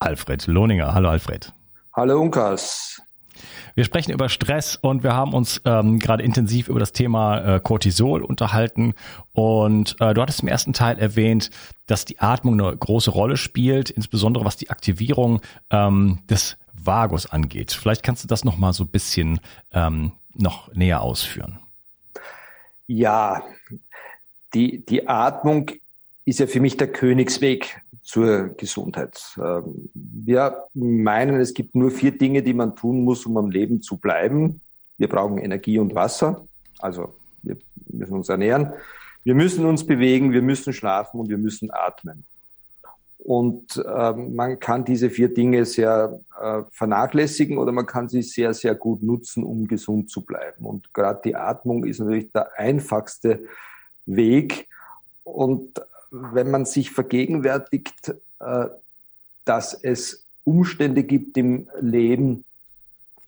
Alfred Lohninger. Hallo Alfred. Hallo Unkas. Wir sprechen über Stress und wir haben uns ähm, gerade intensiv über das Thema äh, Cortisol unterhalten. Und äh, du hattest im ersten Teil erwähnt, dass die Atmung eine große Rolle spielt, insbesondere was die Aktivierung ähm, des Vagus angeht. Vielleicht kannst du das noch mal so ein bisschen ähm, noch näher ausführen. Ja, die, die Atmung ist ja für mich der Königsweg zur Gesundheit. Ähm, wir meinen, es gibt nur vier Dinge, die man tun muss, um am Leben zu bleiben. Wir brauchen Energie und Wasser, also wir müssen uns ernähren, wir müssen uns bewegen, wir müssen schlafen und wir müssen atmen. Und äh, man kann diese vier Dinge sehr äh, vernachlässigen oder man kann sie sehr, sehr gut nutzen, um gesund zu bleiben. Und gerade die Atmung ist natürlich der einfachste Weg. Und wenn man sich vergegenwärtigt, äh, dass es Umstände gibt im Leben,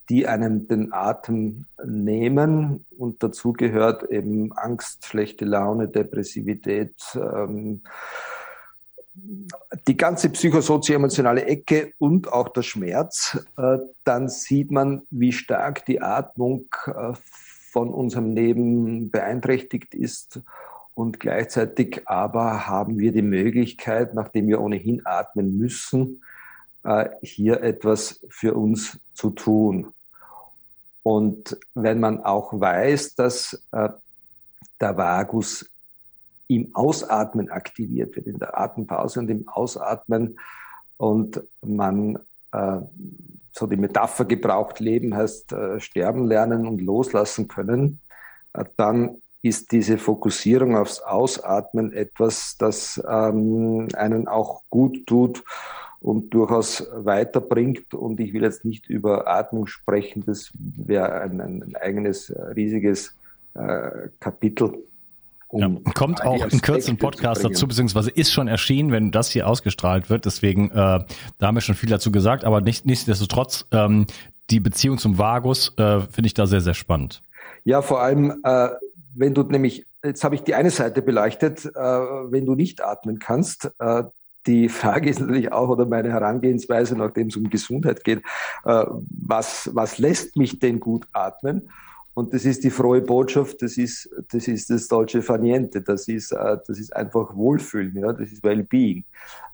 die einem den Atem nehmen. Und dazu gehört eben Angst, schlechte Laune, Depressivität, ähm, die ganze psychosozioemotionale Ecke und auch der Schmerz, äh, dann sieht man, wie stark die Atmung äh, von unserem Leben beeinträchtigt ist und gleichzeitig aber haben wir die Möglichkeit, nachdem wir ohnehin atmen müssen, äh, hier etwas für uns zu tun. Und wenn man auch weiß, dass äh, der Vagus im Ausatmen aktiviert wird, in der Atempause und im Ausatmen und man äh, so die Metapher gebraucht, Leben heißt sterben lernen und loslassen können, dann ist diese Fokussierung aufs Ausatmen etwas, das ähm, einen auch gut tut und durchaus weiterbringt. Und ich will jetzt nicht über Atmung sprechen, das wäre ein, ein, eigenes riesiges äh, Kapitel. Um ja, kommt auch in Kürze ein Podcast dazu, beziehungsweise ist schon erschienen, wenn das hier ausgestrahlt wird. Deswegen, äh, da haben wir schon viel dazu gesagt, aber nicht, nichtsdestotrotz, ähm, die Beziehung zum Vagus äh, finde ich da sehr, sehr spannend. Ja, vor allem, äh, wenn du nämlich, jetzt habe ich die eine Seite beleuchtet, äh, wenn du nicht atmen kannst, äh, die Frage ist natürlich auch, oder meine Herangehensweise, nachdem es um Gesundheit geht, äh, was, was lässt mich denn gut atmen? Und das ist die frohe Botschaft, das ist das, ist das deutsche Faniente, das ist, äh, das ist einfach Wohlfühlen, ja? das ist Wellbeing.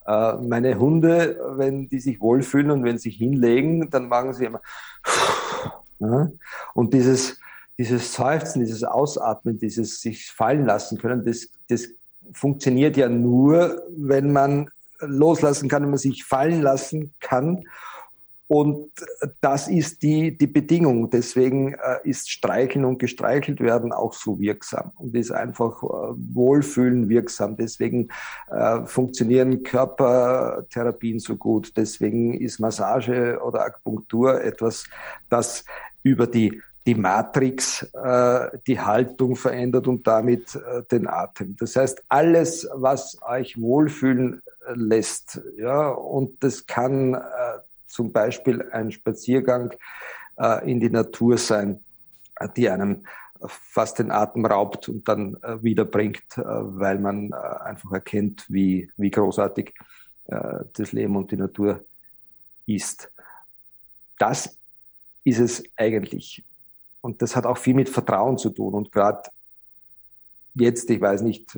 Äh, meine Hunde, wenn die sich wohlfühlen und wenn sie sich hinlegen, dann machen sie immer. Ja? Und dieses, dieses Seufzen, dieses Ausatmen, dieses sich fallen lassen können, das, das funktioniert ja nur, wenn man loslassen kann, wenn man sich fallen lassen kann. Und das ist die, die Bedingung. Deswegen äh, ist Streicheln und gestreichelt werden auch so wirksam und ist einfach äh, Wohlfühlen wirksam. Deswegen äh, funktionieren Körpertherapien so gut. Deswegen ist Massage oder Akupunktur etwas, das über die die Matrix, äh, die Haltung verändert und damit äh, den Atem. Das heißt, alles, was euch wohlfühlen äh, lässt, ja, und das kann äh, zum Beispiel ein Spaziergang äh, in die Natur sein, die einem fast den Atem raubt und dann äh, wiederbringt, äh, weil man einfach erkennt, wie, wie großartig äh, das Leben und die Natur ist. Das ist es eigentlich. Und das hat auch viel mit Vertrauen zu tun. Und gerade jetzt, ich weiß nicht,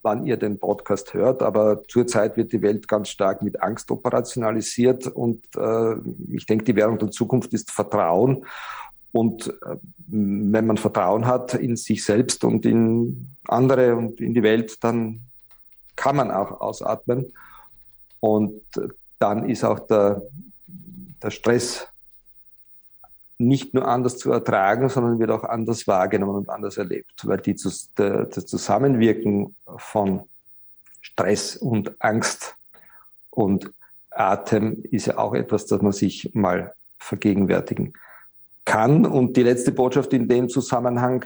wann ihr den Podcast hört, aber zurzeit wird die Welt ganz stark mit Angst operationalisiert und äh, ich denke, die Währung der Zukunft ist Vertrauen. Und äh, wenn man Vertrauen hat in sich selbst und in andere und in die Welt, dann kann man auch ausatmen. Und dann ist auch der, der Stress nicht nur anders zu ertragen, sondern wird auch anders wahrgenommen und anders erlebt, weil die, das Zusammenwirken von Stress und Angst und Atem ist ja auch etwas, das man sich mal vergegenwärtigen kann. Und die letzte Botschaft in dem Zusammenhang,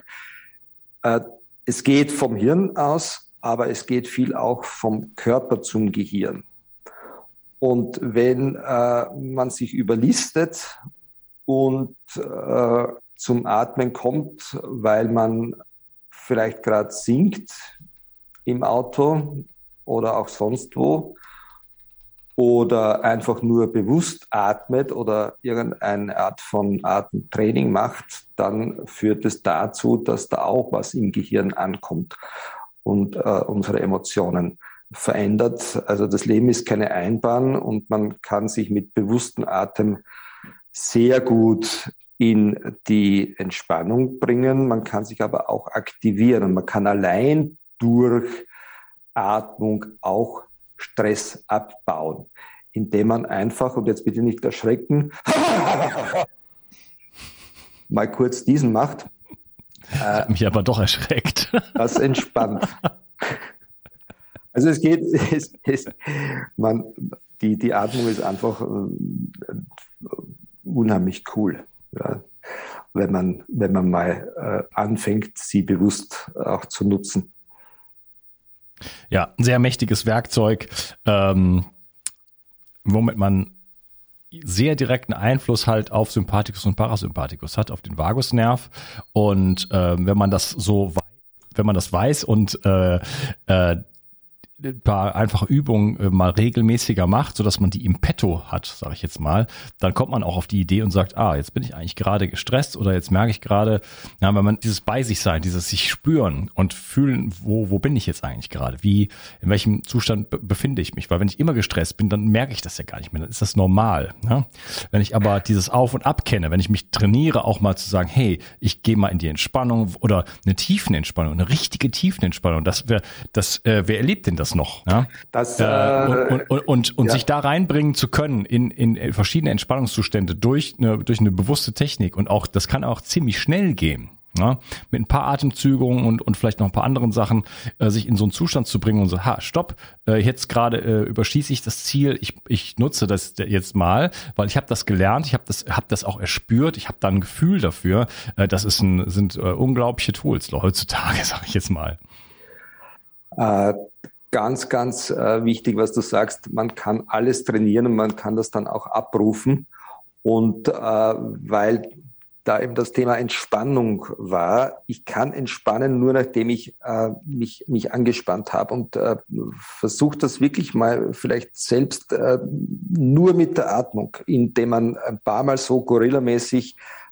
äh, es geht vom Hirn aus, aber es geht viel auch vom Körper zum Gehirn. Und wenn äh, man sich überlistet und äh, zum Atmen kommt, weil man vielleicht gerade singt im Auto oder auch sonst wo oder einfach nur bewusst atmet oder irgendeine Art von Atemtraining macht, dann führt es dazu, dass da auch was im Gehirn ankommt und äh, unsere Emotionen verändert. Also das Leben ist keine Einbahn und man kann sich mit bewusstem Atem sehr gut in die Entspannung bringen. Man kann sich aber auch aktivieren. Man kann allein durch Atmung auch Stress abbauen, indem man einfach, und jetzt bitte nicht erschrecken, mal kurz diesen macht. Äh, mich aber doch erschreckt. Das entspannt. Also es geht, es, es, man, die, die Atmung ist einfach äh, unheimlich cool. Ja, wenn man, wenn man mal äh, anfängt, sie bewusst auch zu nutzen. Ja, ein sehr mächtiges Werkzeug, ähm, womit man sehr direkten Einfluss halt auf Sympathikus und Parasympathikus hat, auf den Vagusnerv. Und äh, wenn man das so, wenn man das weiß und äh, äh, ein paar einfache Übungen äh, mal regelmäßiger macht, so dass man die im Petto hat, sage ich jetzt mal, dann kommt man auch auf die Idee und sagt, ah, jetzt bin ich eigentlich gerade gestresst oder jetzt merke ich gerade, ja, wenn man dieses bei sich sein, dieses sich spüren und fühlen, wo wo bin ich jetzt eigentlich gerade, wie in welchem Zustand befinde ich mich, weil wenn ich immer gestresst bin, dann merke ich das ja gar nicht mehr, dann ist das normal. Ne? Wenn ich aber dieses Auf und Ab kenne, wenn ich mich trainiere, auch mal zu sagen, hey, ich gehe mal in die Entspannung oder eine Tiefenentspannung, eine richtige Tiefenentspannung, das wer das äh, wer erlebt denn das noch? Ja? Das, äh, und und, und, und, und ja. sich da reinbringen zu können in, in verschiedene Entspannungszustände durch eine, durch eine bewusste Technik und auch, das kann auch ziemlich schnell gehen. Ja, mit ein paar Atemzügungen und, und vielleicht noch ein paar anderen Sachen, äh, sich in so einen Zustand zu bringen und so, ha, stopp, äh, jetzt gerade äh, überschieße ich das Ziel, ich, ich nutze das jetzt mal, weil ich habe das gelernt, ich habe das, hab das auch erspürt, ich habe da ein Gefühl dafür. Äh, das ist ein, sind äh, unglaubliche Tools heutzutage, sage ich jetzt mal. Äh, ganz, ganz äh, wichtig, was du sagst. Man kann alles trainieren und man kann das dann auch abrufen. Und äh, weil da eben das Thema Entspannung war, ich kann entspannen nur nachdem ich äh, mich, mich angespannt habe und äh, versuche das wirklich mal vielleicht selbst äh, nur mit der Atmung, indem man ein paar Mal so gorillamäßig äh,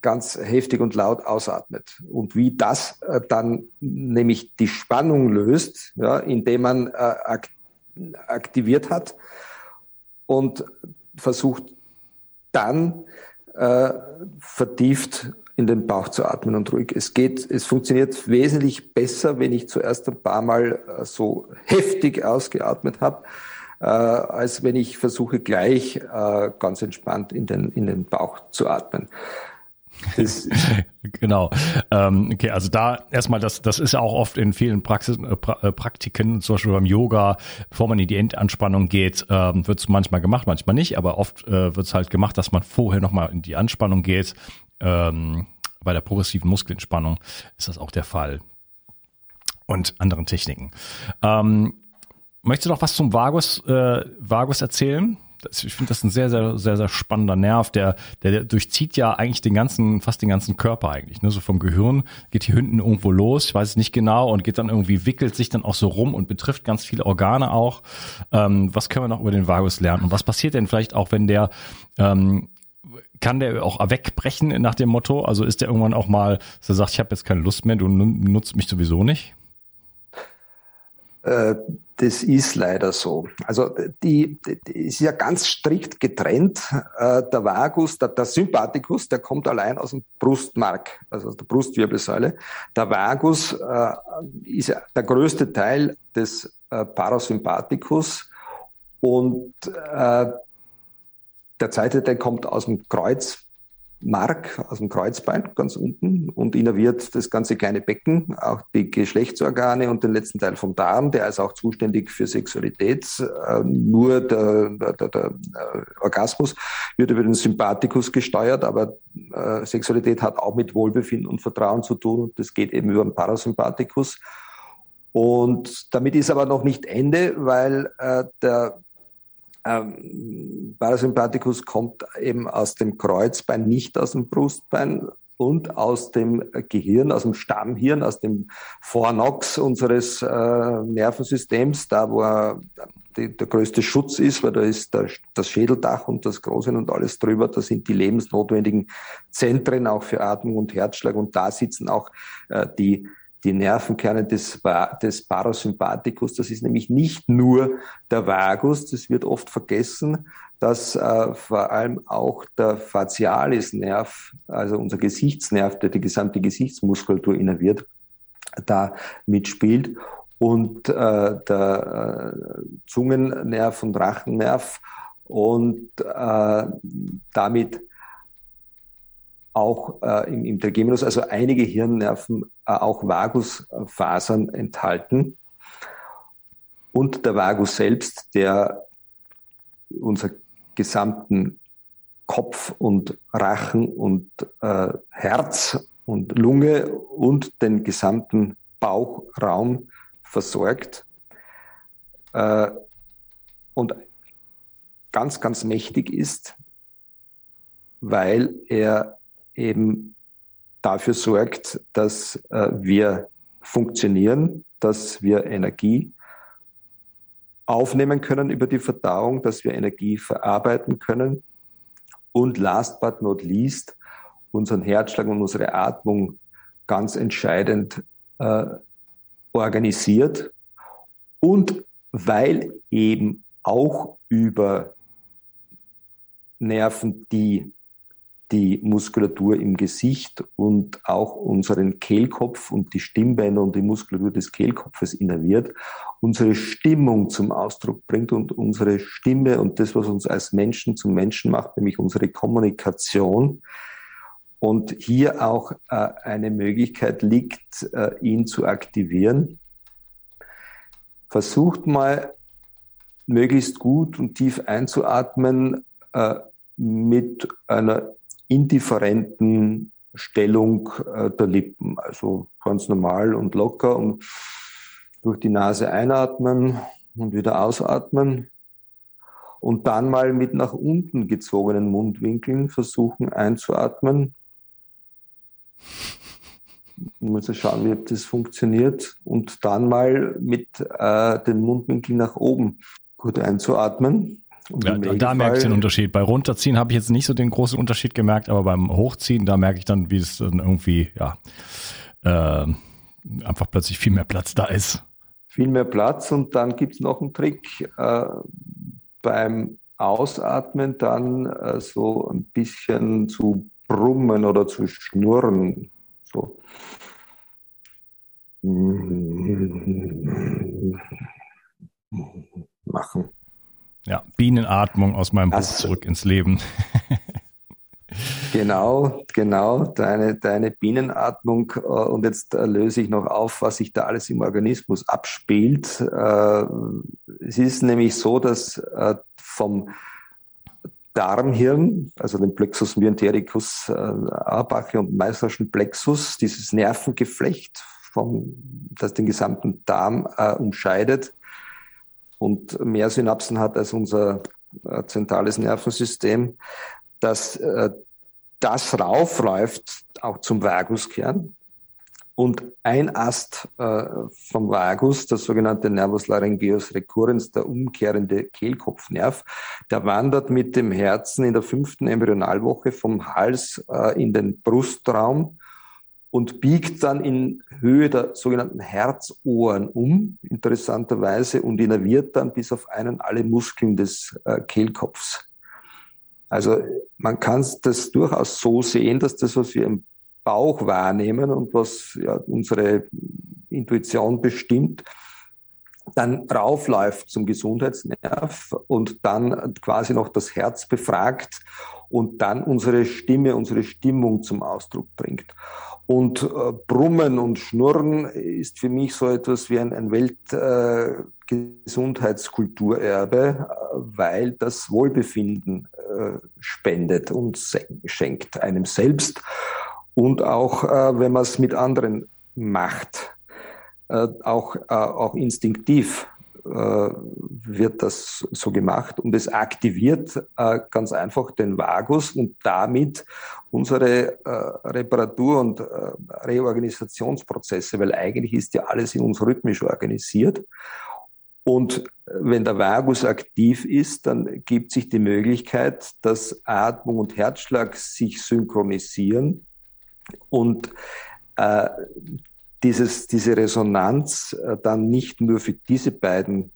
ganz heftig und laut ausatmet. Und wie das äh, dann nämlich die Spannung löst, ja, indem man äh, aktiviert hat und versucht dann äh, vertieft in den Bauch zu atmen und ruhig. Es geht, es funktioniert wesentlich besser, wenn ich zuerst ein paar Mal äh, so heftig ausgeatmet habe, äh, als wenn ich versuche, gleich äh, ganz entspannt in den, in den Bauch zu atmen. genau. Ähm, okay, also da erstmal, das, das ist auch oft in vielen Praxis, äh, pra, äh, Praktiken, zum Beispiel beim Yoga, bevor man in die Endanspannung geht, ähm, wird es manchmal gemacht, manchmal nicht, aber oft äh, wird es halt gemacht, dass man vorher nochmal in die Anspannung geht. Ähm, bei der progressiven Muskelentspannung ist das auch der Fall. Und anderen Techniken. Ähm, möchtest du noch was zum Vagus, äh, Vagus erzählen? Das, ich finde das ein sehr, sehr, sehr, sehr spannender Nerv. Der, der, der durchzieht ja eigentlich den ganzen, fast den ganzen Körper eigentlich. Ne? So vom Gehirn geht hier hinten irgendwo los, ich weiß es nicht genau, und geht dann irgendwie, wickelt sich dann auch so rum und betrifft ganz viele Organe auch. Ähm, was können wir noch über den Vagus lernen? Und was passiert denn vielleicht auch, wenn der ähm, kann der auch wegbrechen nach dem Motto? Also ist der irgendwann auch mal, dass er sagt, ich habe jetzt keine Lust mehr, du nutzt mich sowieso nicht? Äh, das ist leider so. Also die, die ist ja ganz strikt getrennt. Äh, der Vagus, der, der Sympathikus, der kommt allein aus dem Brustmark, also aus der Brustwirbelsäule. Der Vagus äh, ist ja der größte Teil des äh, Parasympathikus und äh, der zweite Teil kommt aus dem Kreuz, Mark aus dem Kreuzbein ganz unten und innerviert das ganze kleine Becken, auch die Geschlechtsorgane und den letzten Teil vom Darm, der ist auch zuständig für Sexualität. Äh, nur der, der, der äh, Orgasmus wird über den Sympathikus gesteuert, aber äh, Sexualität hat auch mit Wohlbefinden und Vertrauen zu tun und das geht eben über den Parasympathikus. Und damit ist aber noch nicht Ende, weil äh, der ähm, Parasympathikus kommt eben aus dem Kreuzbein, nicht aus dem Brustbein und aus dem Gehirn, aus dem Stammhirn, aus dem Fornox unseres äh, Nervensystems, da wo er, die, der größte Schutz ist, weil da ist der, das Schädeldach und das Große und alles drüber. Da sind die lebensnotwendigen Zentren auch für Atmung und Herzschlag und da sitzen auch äh, die die Nervenkerne des, des Parasympathikus. Das ist nämlich nicht nur der Vagus, das wird oft vergessen, dass äh, vor allem auch der Facialisnerv, also unser Gesichtsnerv, der die gesamte Gesichtsmuskulatur innerviert, da mitspielt. Und äh, der äh, Zungennerv und Rachennerv und äh, damit auch äh, im, im Trigeminus, also einige Hirnnerven äh, auch Vagusfasern enthalten. Und der Vagus selbst, der unser gesamten Kopf und Rachen und äh, Herz und Lunge und den gesamten Bauchraum versorgt. Äh, und ganz, ganz mächtig ist, weil er eben dafür sorgt, dass äh, wir funktionieren, dass wir Energie aufnehmen können über die Verdauung, dass wir Energie verarbeiten können. Und last but not least unseren Herzschlag und unsere Atmung ganz entscheidend äh, organisiert. Und weil eben auch über Nerven, die die Muskulatur im Gesicht und auch unseren Kehlkopf und die Stimmbänder und die Muskulatur des Kehlkopfes innerviert, unsere Stimmung zum Ausdruck bringt und unsere Stimme und das, was uns als Menschen zum Menschen macht, nämlich unsere Kommunikation. Und hier auch äh, eine Möglichkeit liegt, äh, ihn zu aktivieren. Versucht mal möglichst gut und tief einzuatmen äh, mit einer indifferenten Stellung äh, der Lippen. Also ganz normal und locker und durch die Nase einatmen und wieder ausatmen. Und dann mal mit nach unten gezogenen Mundwinkeln versuchen einzuatmen. Ich muss schauen, wie das funktioniert. Und dann mal mit äh, den Mundwinkeln nach oben gut einzuatmen. Ja, da merke ich den Unterschied. Bei runterziehen habe ich jetzt nicht so den großen Unterschied gemerkt, aber beim Hochziehen, da merke ich dann, wie es dann irgendwie, ja, äh, einfach plötzlich viel mehr Platz da ist. Viel mehr Platz und dann gibt es noch einen Trick. Äh, beim Ausatmen dann äh, so ein bisschen zu brummen oder zu schnurren. So. Machen. Ja, Bienenatmung aus meinem Buch also, zurück ins Leben. genau, genau, deine, deine Bienenatmung. Äh, und jetzt äh, löse ich noch auf, was sich da alles im Organismus abspielt. Äh, es ist nämlich so, dass vom Darmhirn, also den Plexus myentericus Arbache und Meisterschen Plexus, dieses Nervengeflecht, vom, das den gesamten Darm umscheidet, und mehr Synapsen hat als unser äh, zentrales Nervensystem, dass äh, das raufläuft auch zum Vaguskern. Und ein Ast äh, vom Vagus, das sogenannte Nervus laryngeus recurrens, der umkehrende Kehlkopfnerv, der wandert mit dem Herzen in der fünften Embryonalwoche vom Hals äh, in den Brustraum und biegt dann in Höhe der sogenannten Herzohren um, interessanterweise, und innerviert dann bis auf einen alle Muskeln des äh, Kehlkopfs. Also man kann das durchaus so sehen, dass das, was wir im Bauch wahrnehmen und was ja, unsere Intuition bestimmt, dann raufläuft zum Gesundheitsnerv und dann quasi noch das Herz befragt und dann unsere Stimme, unsere Stimmung zum Ausdruck bringt. Und äh, Brummen und Schnurren ist für mich so etwas wie ein, ein Weltgesundheitskulturerbe, äh, weil das Wohlbefinden äh, spendet und schenkt einem selbst. Und auch, äh, wenn man es mit anderen macht, äh, auch, äh, auch instinktiv äh, wird das so gemacht und es aktiviert äh, ganz einfach den Vagus und damit unsere äh, Reparatur- und Reorganisationsprozesse, weil eigentlich ist ja alles in uns rhythmisch organisiert. Und wenn der Vagus aktiv ist, dann gibt sich die Möglichkeit, dass Atmung und Herzschlag sich synchronisieren und äh, dieses, diese Resonanz äh, dann nicht nur für diese beiden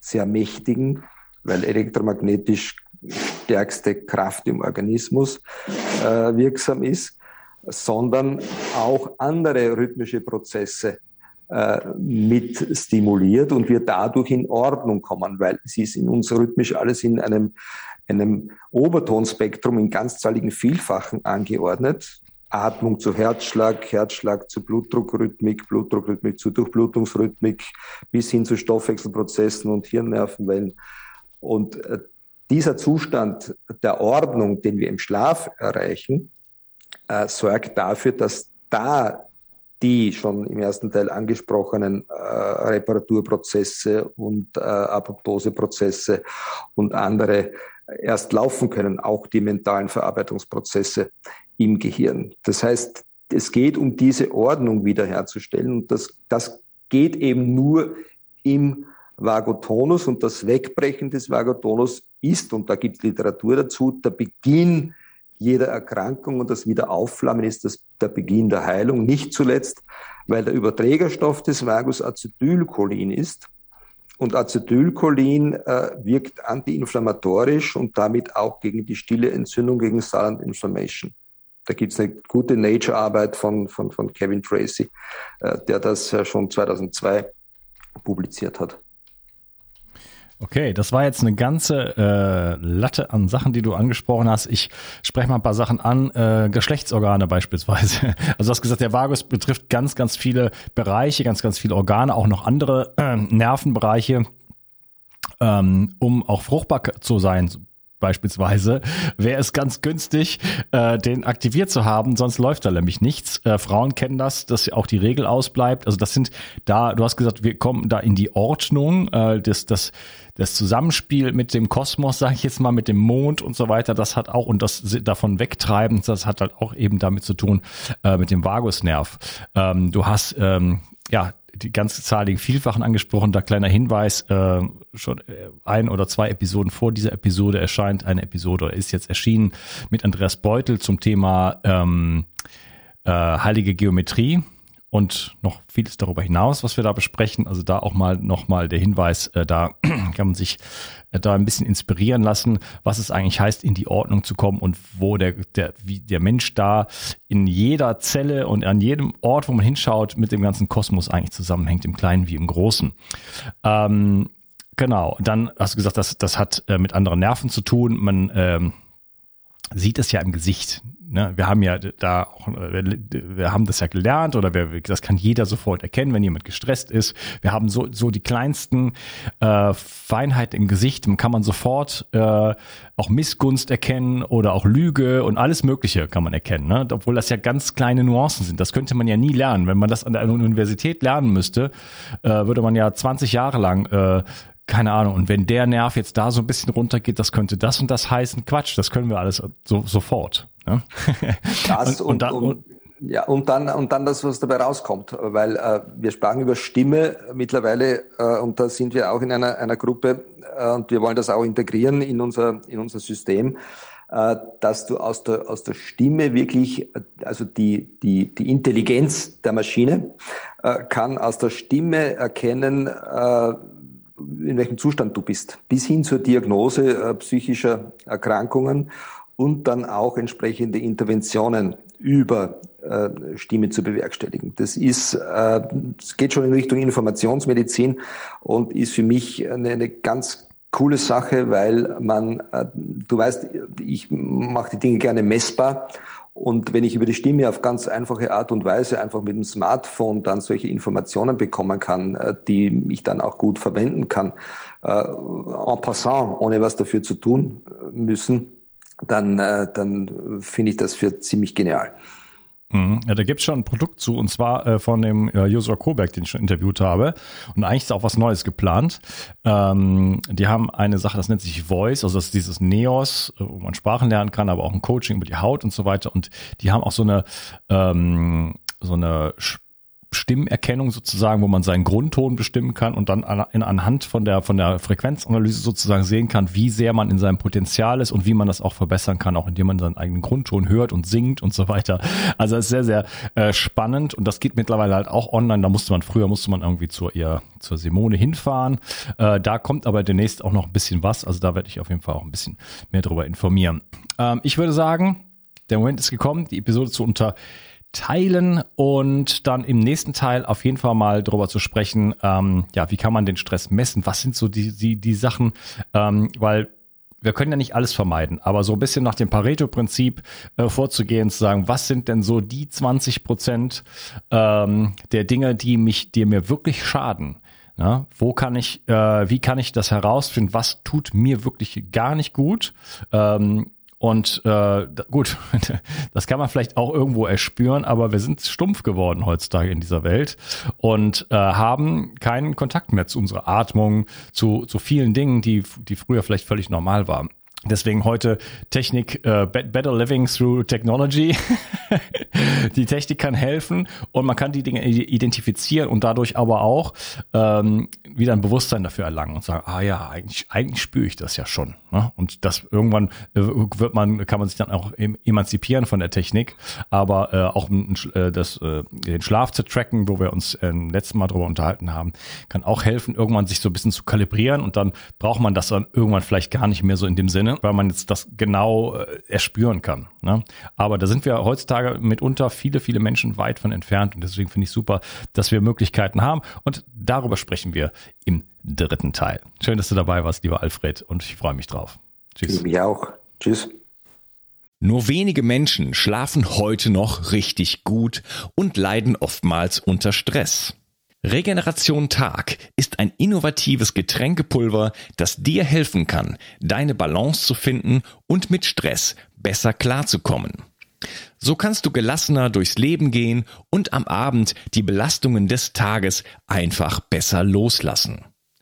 sehr mächtigen, weil elektromagnetisch stärkste Kraft im Organismus äh, wirksam ist, sondern auch andere rhythmische Prozesse äh, mit stimuliert und wir dadurch in Ordnung kommen, weil es ist in uns rhythmisch alles in einem, einem Obertonspektrum in ganzzahligen Vielfachen angeordnet. Atmung zu Herzschlag, Herzschlag zu Blutdruckrhythmik, Blutdruckrhythmik zu Durchblutungsrhythmik bis hin zu Stoffwechselprozessen und Hirnnervenwellen. Und äh, dieser Zustand der Ordnung, den wir im Schlaf erreichen, äh, sorgt dafür, dass da die schon im ersten Teil angesprochenen äh, Reparaturprozesse und äh, Apoptoseprozesse und andere erst laufen können, auch die mentalen Verarbeitungsprozesse im Gehirn. Das heißt, es geht um diese Ordnung wiederherzustellen und das, das geht eben nur im Vagotonus und das Wegbrechen des Vagotonus ist, und da gibt es Literatur dazu, der Beginn jeder Erkrankung und das Wiederaufflammen ist das, der Beginn der Heilung, nicht zuletzt, weil der Überträgerstoff des Vagus Acetylcholin ist. Und Acetylcholin äh, wirkt antiinflammatorisch und damit auch gegen die stille Entzündung, gegen Silent Inflammation. Da gibt es eine gute Nature-Arbeit von, von, von Kevin Tracy, äh, der das schon 2002 publiziert hat. Okay, das war jetzt eine ganze äh, Latte an Sachen, die du angesprochen hast. Ich spreche mal ein paar Sachen an. Äh, Geschlechtsorgane beispielsweise. Also du hast gesagt, der Vagus betrifft ganz, ganz viele Bereiche, ganz, ganz viele Organe, auch noch andere äh, Nervenbereiche. Ähm, um auch fruchtbar zu sein, beispielsweise, wäre es ganz günstig, äh, den aktiviert zu haben, sonst läuft da nämlich nichts. Äh, Frauen kennen das, dass auch die Regel ausbleibt. Also das sind da, du hast gesagt, wir kommen da in die Ordnung, äh, das, das, das Zusammenspiel mit dem Kosmos, sage ich jetzt mal, mit dem Mond und so weiter, das hat auch, und das davon wegtreiben, das hat halt auch eben damit zu tun, äh, mit dem Vagusnerv. Ähm, du hast ähm, ja die ganze zahligen Vielfachen angesprochen. Da kleiner Hinweis, äh, schon äh, ein oder zwei Episoden vor dieser Episode erscheint eine Episode oder ist jetzt erschienen mit Andreas Beutel zum Thema ähm, äh, heilige Geometrie und noch vieles darüber hinaus, was wir da besprechen. Also da auch mal nochmal der Hinweis, äh, da kann man sich äh, da ein bisschen inspirieren lassen, was es eigentlich heißt, in die Ordnung zu kommen und wo der, der, wie der Mensch da in jeder Zelle und an jedem Ort, wo man hinschaut, mit dem ganzen Kosmos eigentlich zusammenhängt, im Kleinen wie im Großen. Ähm, Genau, dann hast du gesagt, das, das hat äh, mit anderen Nerven zu tun. Man ähm, sieht es ja im Gesicht. Ne? Wir haben ja da auch, wir, wir haben das ja gelernt oder wir, das kann jeder sofort erkennen, wenn jemand gestresst ist. Wir haben so, so die kleinsten äh, Feinheiten im Gesicht, kann man sofort äh, auch Missgunst erkennen oder auch Lüge und alles Mögliche kann man erkennen. Ne? Obwohl das ja ganz kleine Nuancen sind. Das könnte man ja nie lernen. Wenn man das an der Universität lernen müsste, äh, würde man ja 20 Jahre lang äh, keine Ahnung, und wenn der Nerv jetzt da so ein bisschen runtergeht, das könnte das und das heißen. Quatsch, das können wir alles so, sofort. Ne? Das und, und, dann, und, ja, und dann, und dann das, was dabei rauskommt, weil äh, wir sprachen über Stimme mittlerweile äh, und da sind wir auch in einer, einer Gruppe äh, und wir wollen das auch integrieren in unser, in unser System, äh, dass du aus der, aus der Stimme wirklich, also die, die, die Intelligenz der Maschine äh, kann aus der Stimme erkennen, äh, in welchem Zustand du bist, bis hin zur Diagnose äh, psychischer Erkrankungen und dann auch entsprechende Interventionen über äh, Stimme zu bewerkstelligen. Das ist, äh, geht schon in Richtung Informationsmedizin und ist für mich eine, eine ganz coole Sache, weil man, äh, du weißt, ich mache die Dinge gerne messbar und wenn ich über die Stimme auf ganz einfache Art und Weise einfach mit dem Smartphone dann solche Informationen bekommen kann, äh, die ich dann auch gut verwenden kann, äh, en passant, ohne was dafür zu tun äh, müssen, dann, dann finde ich das für ziemlich genial. Mhm. Ja, da gibt's schon ein Produkt zu, und zwar äh, von dem äh, Josua Koberg, den ich schon interviewt habe. Und eigentlich ist auch was Neues geplant. Ähm, die haben eine Sache, das nennt sich Voice, also das ist dieses Neos, äh, wo man Sprachen lernen kann, aber auch ein Coaching über die Haut und so weiter. Und die haben auch so eine ähm, so eine Stimmerkennung sozusagen, wo man seinen Grundton bestimmen kann und dann an, anhand von der, von der Frequenzanalyse sozusagen sehen kann, wie sehr man in seinem Potenzial ist und wie man das auch verbessern kann, auch indem man seinen eigenen Grundton hört und singt und so weiter. Also es ist sehr, sehr äh, spannend und das geht mittlerweile halt auch online. Da musste man, früher musste man irgendwie zur, eher, zur Simone hinfahren. Äh, da kommt aber demnächst auch noch ein bisschen was. Also da werde ich auf jeden Fall auch ein bisschen mehr darüber informieren. Ähm, ich würde sagen, der Moment ist gekommen, die Episode zu unter teilen und dann im nächsten Teil auf jeden Fall mal darüber zu sprechen, ähm, ja, wie kann man den Stress messen? Was sind so die, die, die Sachen? Ähm, weil wir können ja nicht alles vermeiden, aber so ein bisschen nach dem Pareto-Prinzip äh, vorzugehen, zu sagen, was sind denn so die 20 Prozent ähm, der Dinge, die mich, die mir wirklich schaden? Ja, wo kann ich, äh, wie kann ich das herausfinden? Was tut mir wirklich gar nicht gut? Ähm, und äh, gut, das kann man vielleicht auch irgendwo erspüren, aber wir sind stumpf geworden heutzutage in dieser Welt und äh, haben keinen Kontakt mehr zu unserer Atmung, zu, zu vielen Dingen, die, die früher vielleicht völlig normal waren. Deswegen heute Technik, äh, Better Living Through Technology. die Technik kann helfen und man kann die Dinge identifizieren und dadurch aber auch ähm, wieder ein Bewusstsein dafür erlangen und sagen, ah ja, eigentlich, eigentlich spüre ich das ja schon. Ne? Und das irgendwann äh, wird man, kann man sich dann auch emanzipieren von der Technik, aber äh, auch äh, das, äh, den Schlaf zu tracken, wo wir uns äh, letzten Mal drüber unterhalten haben, kann auch helfen, irgendwann sich so ein bisschen zu kalibrieren und dann braucht man das dann irgendwann vielleicht gar nicht mehr so in dem Sinne weil man jetzt das genau äh, erspüren kann. Ne? Aber da sind wir heutzutage mitunter viele, viele Menschen weit von entfernt und deswegen finde ich super, dass wir Möglichkeiten haben und darüber sprechen wir im dritten Teil. Schön, dass du dabei warst, lieber Alfred und ich freue mich drauf. Tschüss. Mich auch. Tschüss. Nur wenige Menschen schlafen heute noch richtig gut und leiden oftmals unter Stress. Regeneration Tag ist ein innovatives Getränkepulver, das dir helfen kann, deine Balance zu finden und mit Stress besser klarzukommen. So kannst du gelassener durchs Leben gehen und am Abend die Belastungen des Tages einfach besser loslassen.